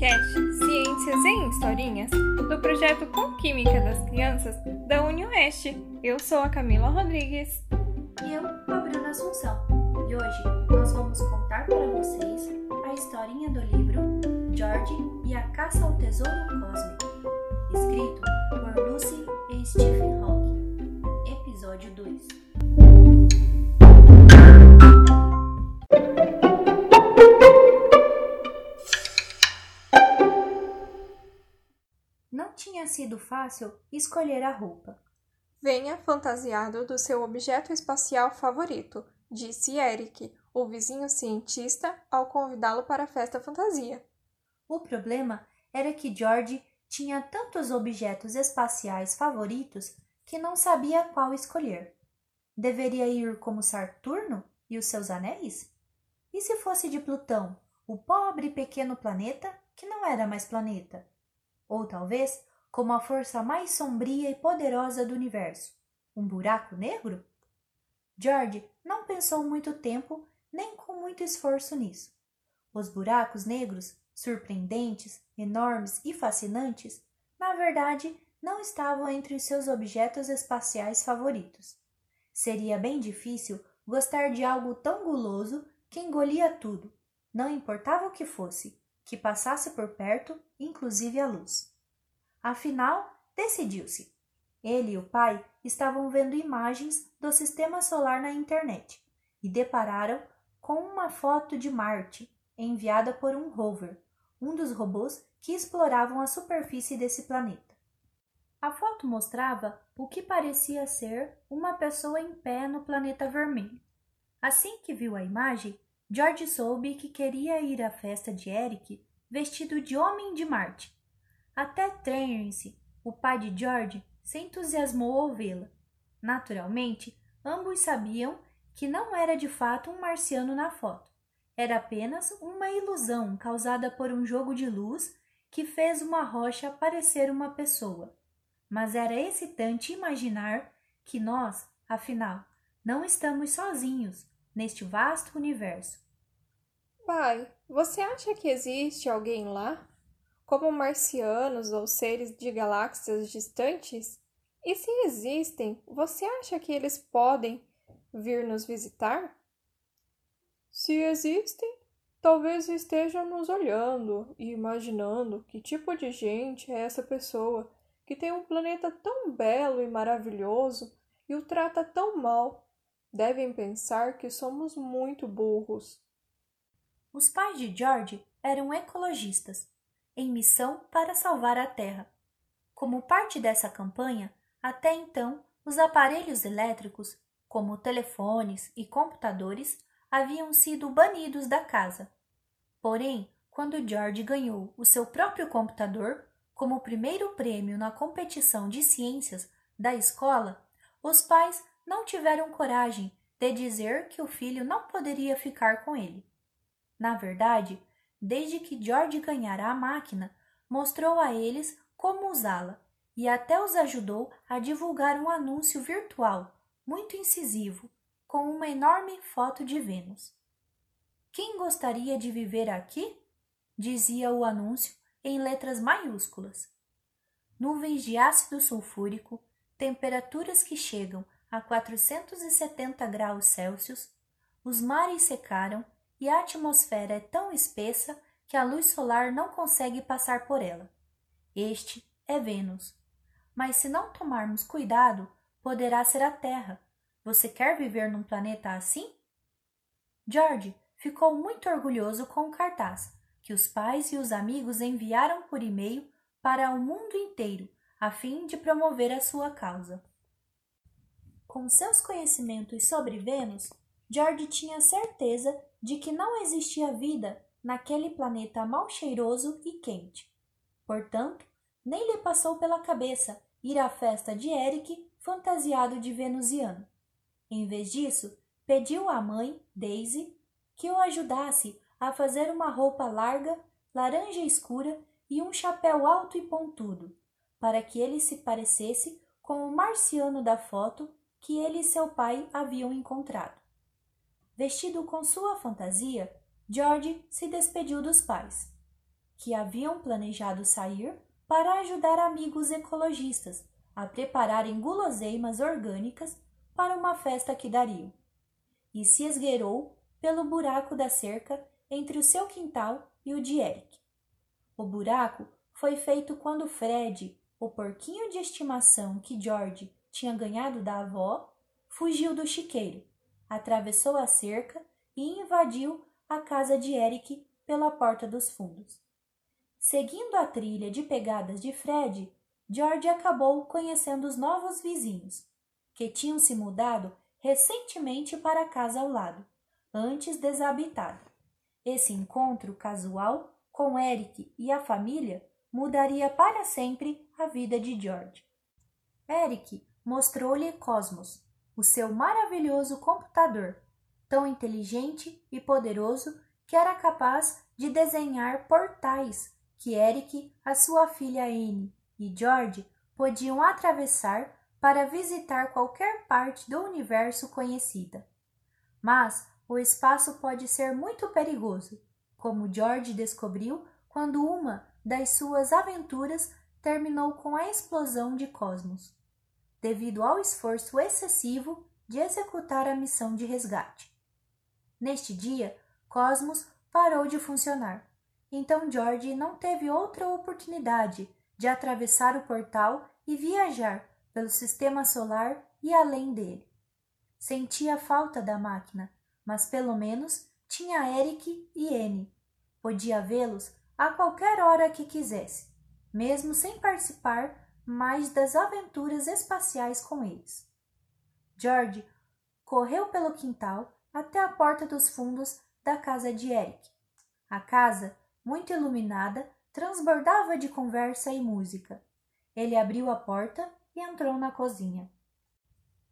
podcast Ciências em Historinhas do projeto Com Química das Crianças da UniOeste. Eu sou a Camila Rodrigues. E eu, a Bruna Assunção. E hoje nós vamos contar para vocês a historinha do livro George e a Caça ao Tesouro Cósmico, escrito por Lucy Não tinha sido fácil escolher a roupa. Venha fantasiado do seu objeto espacial favorito, disse Eric, o vizinho cientista, ao convidá-lo para a festa fantasia. O problema era que George tinha tantos objetos espaciais favoritos que não sabia qual escolher. Deveria ir como Saturno e os seus anéis? E se fosse de Plutão, o pobre pequeno planeta que não era mais planeta? Ou talvez como a força mais sombria e poderosa do universo, um buraco negro? George não pensou muito tempo nem com muito esforço nisso. Os buracos negros, surpreendentes, enormes e fascinantes, na verdade não estavam entre os seus objetos espaciais favoritos. Seria bem difícil gostar de algo tão guloso que engolia tudo, não importava o que fosse, que passasse por perto, inclusive a luz. Afinal, decidiu-se. Ele e o pai estavam vendo imagens do sistema solar na internet e depararam com uma foto de Marte enviada por um rover, um dos robôs que exploravam a superfície desse planeta. A foto mostrava o que parecia ser uma pessoa em pé no planeta vermelho. Assim que viu a imagem, George soube que queria ir à festa de Eric vestido de homem de Marte. Até Terence, o pai de George, se entusiasmou ao vê-la. Naturalmente, ambos sabiam que não era de fato um marciano na foto. Era apenas uma ilusão causada por um jogo de luz que fez uma rocha parecer uma pessoa. Mas era excitante imaginar que nós, afinal, não estamos sozinhos neste vasto universo. Pai, você acha que existe alguém lá? Como marcianos ou seres de galáxias distantes? E se existem, você acha que eles podem vir nos visitar? Se existem, talvez estejam nos olhando e imaginando que tipo de gente é essa pessoa que tem um planeta tão belo e maravilhoso e o trata tão mal. Devem pensar que somos muito burros. Os pais de George eram ecologistas, em missão para salvar a Terra. Como parte dessa campanha, até então, os aparelhos elétricos, como telefones e computadores, haviam sido banidos da casa. Porém, quando George ganhou o seu próprio computador como primeiro prêmio na competição de ciências da escola, os pais não tiveram coragem de dizer que o filho não poderia ficar com ele. Na verdade, desde que George ganhara a máquina, mostrou a eles como usá-la e até os ajudou a divulgar um anúncio virtual muito incisivo com uma enorme foto de Vênus. Quem gostaria de viver aqui? dizia o anúncio em letras maiúsculas. Nuvens de ácido sulfúrico, temperaturas que chegam a 470 graus Celsius, os mares secaram e a atmosfera é tão espessa que a luz solar não consegue passar por ela. Este é Vênus. Mas se não tomarmos cuidado, poderá ser a Terra. Você quer viver num planeta assim? George ficou muito orgulhoso com o cartaz que os pais e os amigos enviaram por e-mail para o mundo inteiro, a fim de promover a sua causa. Com seus conhecimentos sobre Vênus, George tinha certeza de que não existia vida naquele planeta mal cheiroso e quente. Portanto, nem lhe passou pela cabeça ir à festa de Eric fantasiado de venusiano. Em vez disso, pediu à mãe, Daisy, que o ajudasse a fazer uma roupa larga, laranja escura e um chapéu alto e pontudo, para que ele se parecesse com o marciano da foto que ele e seu pai haviam encontrado. Vestido com sua fantasia, George se despediu dos pais. que haviam planejado sair para ajudar amigos ecologistas a prepararem guloseimas orgânicas para uma festa que dariam. E se esgueirou pelo buraco da cerca entre o seu quintal e o de Eric. O buraco foi feito quando Fred, o porquinho de estimação que George tinha ganhado da avó, fugiu do chiqueiro, atravessou a cerca e invadiu a casa de Eric pela porta dos fundos. Seguindo a trilha de pegadas de Fred, George acabou conhecendo os novos vizinhos, que tinham se mudado recentemente para a casa ao lado, antes desabitada. Esse encontro casual com Eric e a família mudaria para sempre a vida de George. Eric mostrou-lhe Cosmos, o seu maravilhoso computador, tão inteligente e poderoso que era capaz de desenhar portais que Eric, a sua filha Anne e George podiam atravessar para visitar qualquer parte do universo conhecida. Mas o espaço pode ser muito perigoso, como George descobriu quando uma das suas aventuras terminou com a explosão de Cosmos, devido ao esforço excessivo de executar a missão de resgate. Neste dia, Cosmos parou de funcionar, então George não teve outra oportunidade de atravessar o portal e viajar pelo sistema solar e além dele. Sentia falta da máquina, mas pelo menos tinha Eric e Anne. Podia vê-los a qualquer hora que quisesse, mesmo sem participar mais das aventuras espaciais com eles. George correu pelo quintal até a porta dos fundos da casa de Eric. A casa, muito iluminada, transbordava de conversa e música. Ele abriu a porta e entrou na cozinha.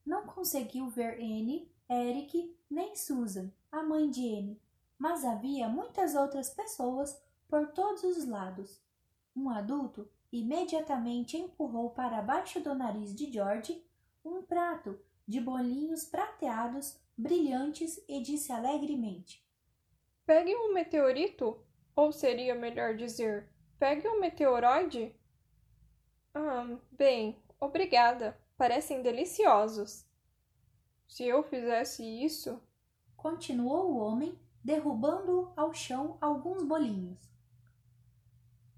Não conseguiu ver Anne, Eric nem Susan, a mãe de Anne, mas havia muitas outras pessoas por todos os lados. Um adulto imediatamente empurrou para baixo do nariz de George um prato de bolinhos prateados, brilhantes, e disse alegremente: Pegue um meteorito, ou seria melhor dizer, pegue um meteoroide? Ah, bem, obrigada. Parecem deliciosos. Se eu fizesse isso, continuou o homem, derrubando ao chão alguns bolinhos.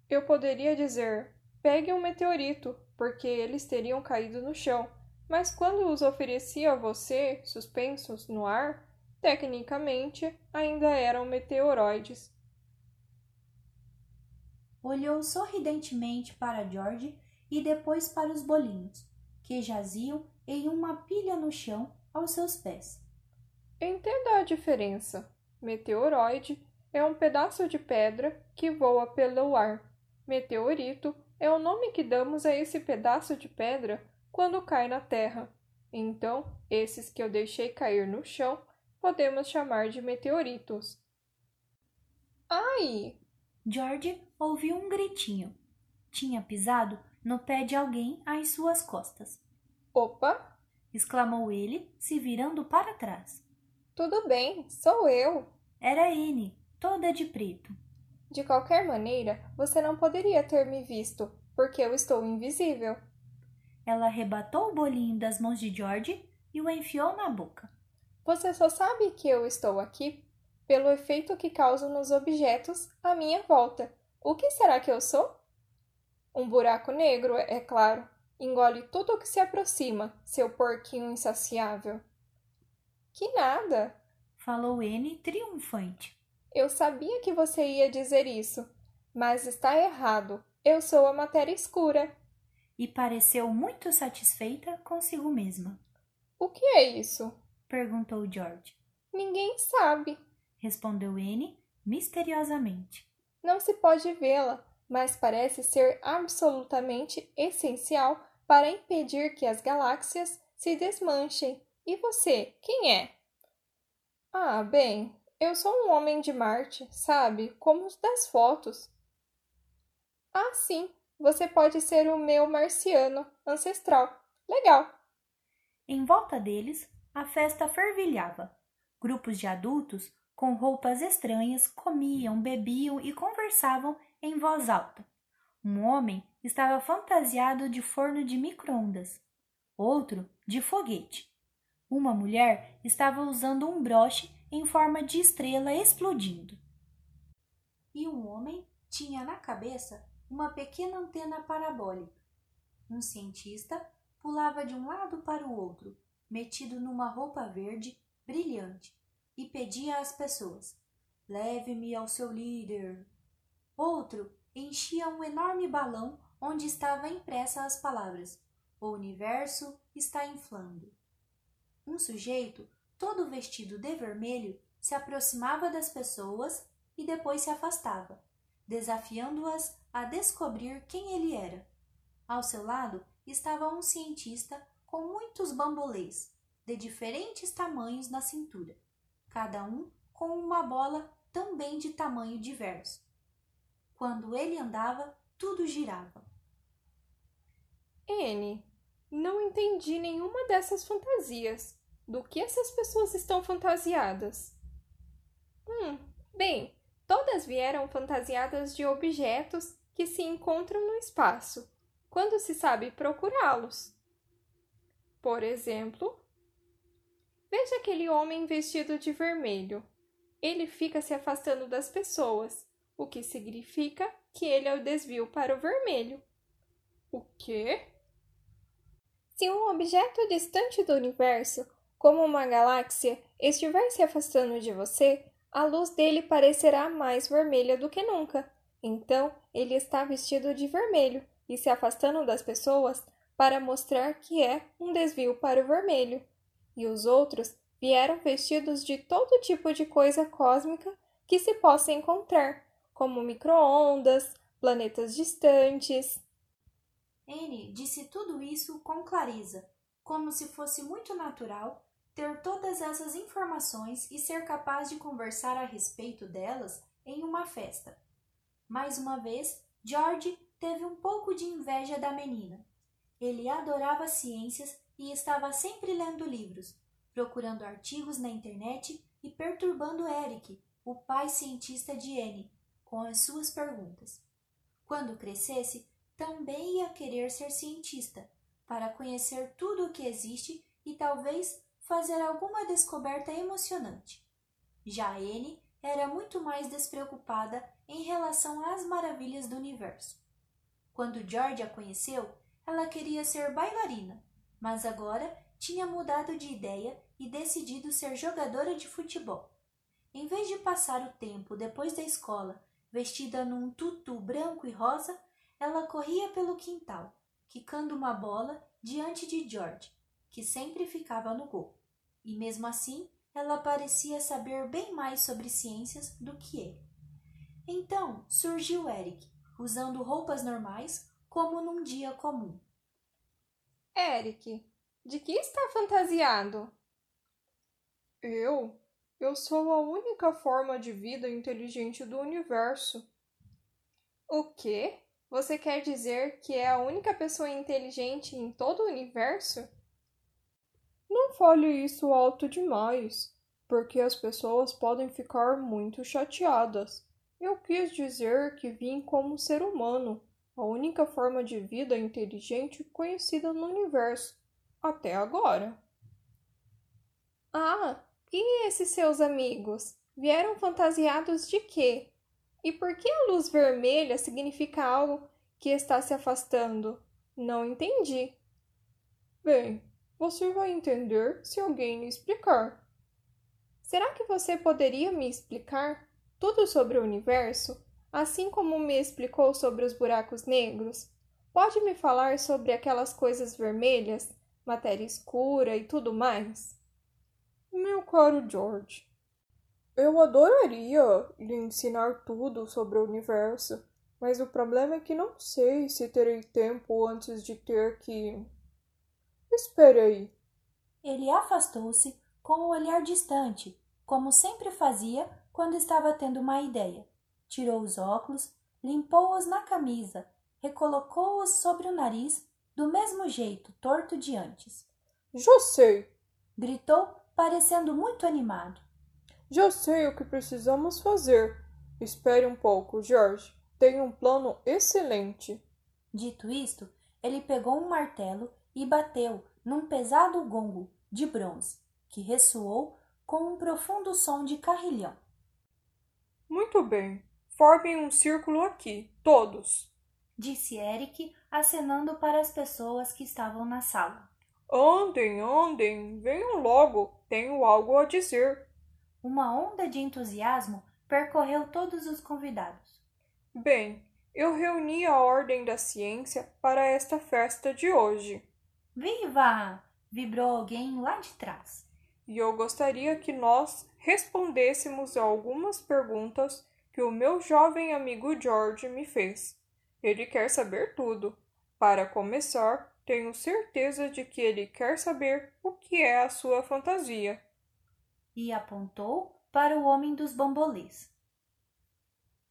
Eu poderia dizer: pegue um meteorito, porque eles teriam caído no chão, mas quando os ofereci a você, suspensos no ar, tecnicamente ainda eram meteoroides. Olhou sorridentemente para George e depois para os bolinhos, que jaziam em uma pilha no chão aos seus pés. Entenda a diferença. Meteoroide é um pedaço de pedra que voa pelo ar. Meteorito é o nome que damos a esse pedaço de pedra quando cai na terra. Então, esses que eu deixei cair no chão podemos chamar de meteoritos. Ai! George ouviu um gritinho. Tinha pisado no pé de alguém às suas costas. Opa! exclamou ele, se virando para trás. Tudo bem, sou eu. Era Anne, toda de preto. De qualquer maneira, você não poderia ter me visto, porque eu estou invisível. Ela arrebatou o bolinho das mãos de George e o enfiou na boca. Você só sabe que eu estou aqui pelo efeito que causam nos objetos à minha volta. O que será que eu sou? Um buraco negro, é claro. Engole tudo o que se aproxima, seu porquinho insaciável. Que nada! Falou N triunfante. Eu sabia que você ia dizer isso, mas está errado. Eu sou a matéria escura. E pareceu muito satisfeita consigo mesma. O que é isso? perguntou George. Ninguém sabe, respondeu Anne misteriosamente. Não se pode vê-la, mas parece ser absolutamente essencial para impedir que as galáxias se desmanchem. E você, quem é? Ah, bem, eu sou um homem de Marte, sabe? Como os das fotos. Ah, sim, você pode ser o meu marciano ancestral. Legal. Em volta deles, a festa fervilhava. Grupos de adultos, com roupas estranhas, comiam, bebiam e conversavam em voz alta. Um homem estava fantasiado de forno de microondas, outro de foguete. Uma mulher estava usando um broche em forma de estrela explodindo. E um homem tinha na cabeça uma pequena antena parabólica. Um cientista pulava de um lado para o outro, metido numa roupa verde brilhante, e pedia às pessoas: Leve-me ao seu líder. Outro enchia um enorme balão onde estava impressa as palavras: O universo está inflando. Um sujeito, todo vestido de vermelho, se aproximava das pessoas e depois se afastava, desafiando-as a descobrir quem ele era. Ao seu lado estava um cientista com muitos bambolês, de diferentes tamanhos na cintura, cada um com uma bola também de tamanho diverso. Quando ele andava, tudo girava. N, não entendi nenhuma dessas fantasias. Do que essas pessoas estão fantasiadas? Hum, bem, todas vieram fantasiadas de objetos que se encontram no espaço, quando se sabe procurá-los. Por exemplo, veja aquele homem vestido de vermelho. Ele fica se afastando das pessoas, o que significa que ele é o desvio para o vermelho. O quê? Se um objeto distante do universo, como uma galáxia, estiver se afastando de você, a luz dele parecerá mais vermelha do que nunca. Então, ele está vestido de vermelho e se afastando das pessoas para mostrar que é um desvio para o vermelho. E os outros vieram vestidos de todo tipo de coisa cósmica que se possa encontrar, como microondas, planetas distantes, N disse tudo isso com clareza, como se fosse muito natural ter todas essas informações e ser capaz de conversar a respeito delas em uma festa. Mais uma vez, George teve um pouco de inveja da menina. Ele adorava ciências e estava sempre lendo livros, procurando artigos na internet e perturbando Eric, o pai cientista de Anne, com as suas perguntas. Quando crescesse, também ia querer ser cientista, para conhecer tudo o que existe e talvez fazer alguma descoberta emocionante. Já Anne era muito mais despreocupada em relação às maravilhas do universo. Quando George a conheceu, ela queria ser bailarina, mas agora tinha mudado de ideia e decidido ser jogadora de futebol. Em vez de passar o tempo depois da escola vestida num tutu branco e rosa, ela corria pelo quintal, quicando uma bola diante de George, que sempre ficava no gol. E mesmo assim, ela parecia saber bem mais sobre ciências do que ele. Então surgiu Eric, usando roupas normais, como num dia comum. Eric, de que está fantasiado? Eu? Eu sou a única forma de vida inteligente do universo. O quê? Você quer dizer que é a única pessoa inteligente em todo o universo? Não fale isso alto demais, porque as pessoas podem ficar muito chateadas. Eu quis dizer que vim como ser humano, a única forma de vida inteligente conhecida no universo, até agora. Ah, e esses seus amigos? Vieram fantasiados de quê? E por que a luz vermelha significa algo que está se afastando? Não entendi. Bem, você vai entender se alguém lhe explicar. Será que você poderia me explicar tudo sobre o universo, assim como me explicou sobre os buracos negros? Pode me falar sobre aquelas coisas vermelhas, matéria escura e tudo mais? Meu caro George, eu adoraria lhe ensinar tudo sobre o universo, mas o problema é que não sei se terei tempo antes de ter que. Espere aí. Ele afastou-se com o um olhar distante, como sempre fazia quando estava tendo uma ideia. Tirou os óculos, limpou-os na camisa, recolocou-os sobre o nariz do mesmo jeito, torto de antes. Já sei! gritou, parecendo muito animado. Já sei o que precisamos fazer. Espere um pouco, George. tenho um plano excelente. Dito isto, ele pegou um martelo e bateu num pesado gongo de bronze, que ressoou com um profundo som de carrilhão. Muito bem. Formem um círculo aqui, todos, disse Eric, acenando para as pessoas que estavam na sala. Andem, andem, venham logo, tenho algo a dizer. Uma onda de entusiasmo percorreu todos os convidados. Bem, eu reuni a Ordem da Ciência para esta festa de hoje. Viva! vibrou alguém lá de trás. E eu gostaria que nós respondêssemos a algumas perguntas que o meu jovem amigo George me fez. Ele quer saber tudo. Para começar, tenho certeza de que ele quer saber o que é a sua fantasia. E apontou para o homem dos bambolês.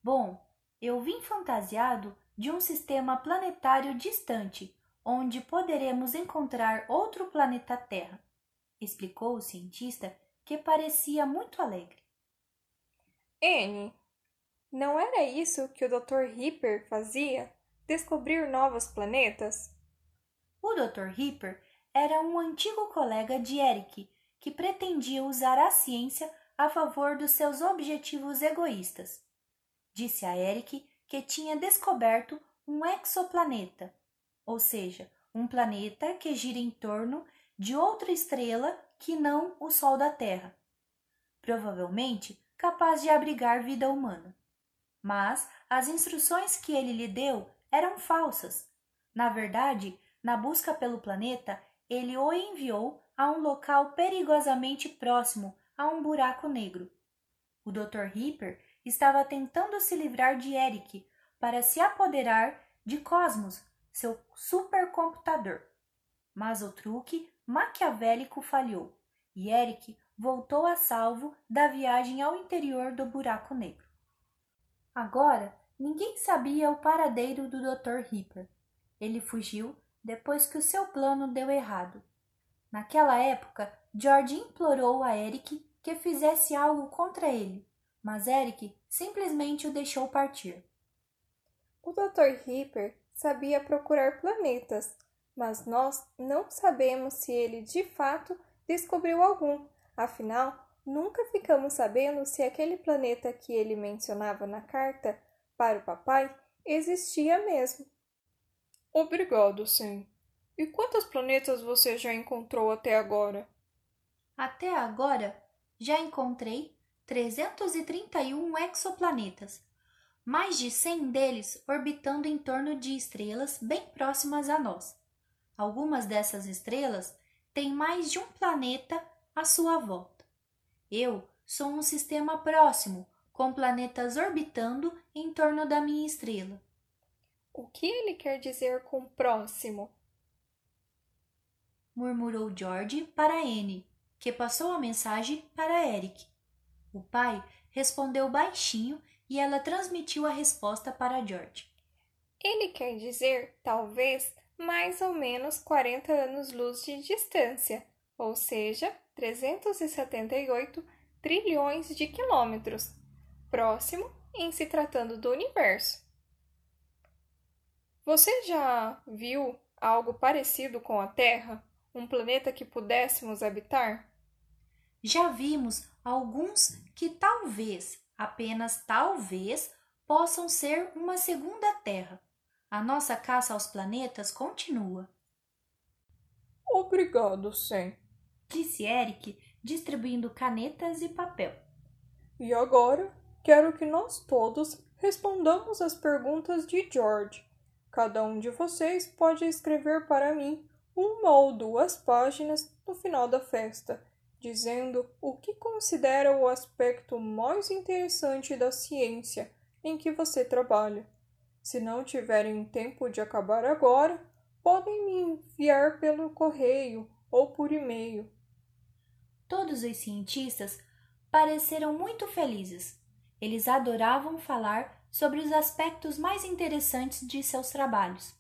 Bom, eu vim fantasiado de um sistema planetário distante, onde poderemos encontrar outro planeta Terra, explicou o cientista, que parecia muito alegre. N, não era isso que o Dr. Hipper fazia? Descobrir novos planetas? O Dr. Hipper era um antigo colega de Eric que pretendia usar a ciência a favor dos seus objetivos egoístas. Disse a Eric que tinha descoberto um exoplaneta, ou seja, um planeta que gira em torno de outra estrela que não o Sol da Terra, provavelmente capaz de abrigar vida humana. Mas as instruções que ele lhe deu eram falsas. Na verdade, na busca pelo planeta, ele o enviou a um local perigosamente próximo a um buraco negro. O Dr. Hipper estava tentando se livrar de Eric para se apoderar de Cosmos, seu supercomputador. Mas o truque maquiavélico falhou e Eric voltou a salvo da viagem ao interior do buraco negro. Agora, ninguém sabia o paradeiro do Dr. Hipper. Ele fugiu depois que o seu plano deu errado. Naquela época, George implorou a Eric que fizesse algo contra ele, mas Eric simplesmente o deixou partir. O Dr. sabia procurar planetas, mas nós não sabemos se ele de fato descobriu algum. Afinal, nunca ficamos sabendo se aquele planeta que ele mencionava na carta para o papai existia mesmo. Obrigado, Sam. E quantos planetas você já encontrou até agora? Até agora, já encontrei 331 exoplanetas, mais de 100 deles orbitando em torno de estrelas bem próximas a nós. Algumas dessas estrelas têm mais de um planeta à sua volta. Eu sou um sistema próximo, com planetas orbitando em torno da minha estrela. O que ele quer dizer com próximo? murmurou George para Anne, que passou a mensagem para Eric. O pai respondeu baixinho e ela transmitiu a resposta para George. Ele quer dizer, talvez, mais ou menos 40 anos-luz de distância, ou seja, 378 trilhões de quilômetros, próximo em se tratando do universo. Você já viu algo parecido com a Terra? Um planeta que pudéssemos habitar? Já vimos alguns que talvez, apenas talvez, possam ser uma segunda Terra. A nossa caça aos planetas continua. Obrigado, Sam, disse Eric, distribuindo canetas e papel. E agora quero que nós todos respondamos as perguntas de George. Cada um de vocês pode escrever para mim uma ou duas páginas no final da festa, dizendo o que considera o aspecto mais interessante da ciência em que você trabalha. Se não tiverem tempo de acabar agora, podem me enviar pelo correio ou por e-mail. Todos os cientistas pareceram muito felizes. Eles adoravam falar sobre os aspectos mais interessantes de seus trabalhos.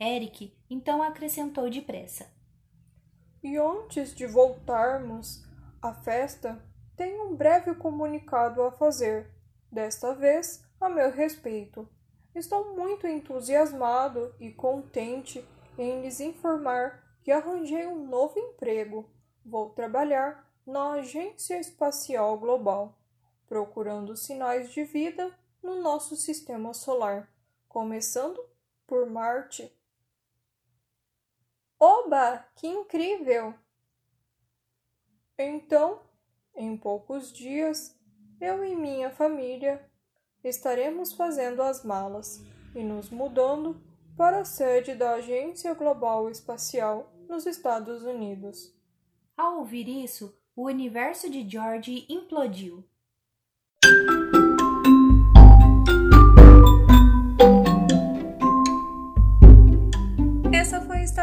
Eric então acrescentou depressa: E antes de voltarmos à festa, tenho um breve comunicado a fazer, desta vez a meu respeito. Estou muito entusiasmado e contente em lhes informar que arranjei um novo emprego. Vou trabalhar na Agência Espacial Global, procurando sinais de vida no nosso sistema solar, começando por Marte. Oba, que incrível! Então, em poucos dias, eu e minha família estaremos fazendo as malas e nos mudando para a sede da Agência Global Espacial nos Estados Unidos. Ao ouvir isso, o universo de George implodiu.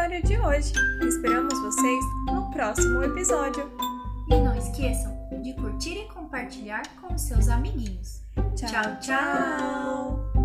História de hoje. Esperamos vocês no próximo episódio. E não esqueçam de curtir e compartilhar com seus amiguinhos. tchau. tchau.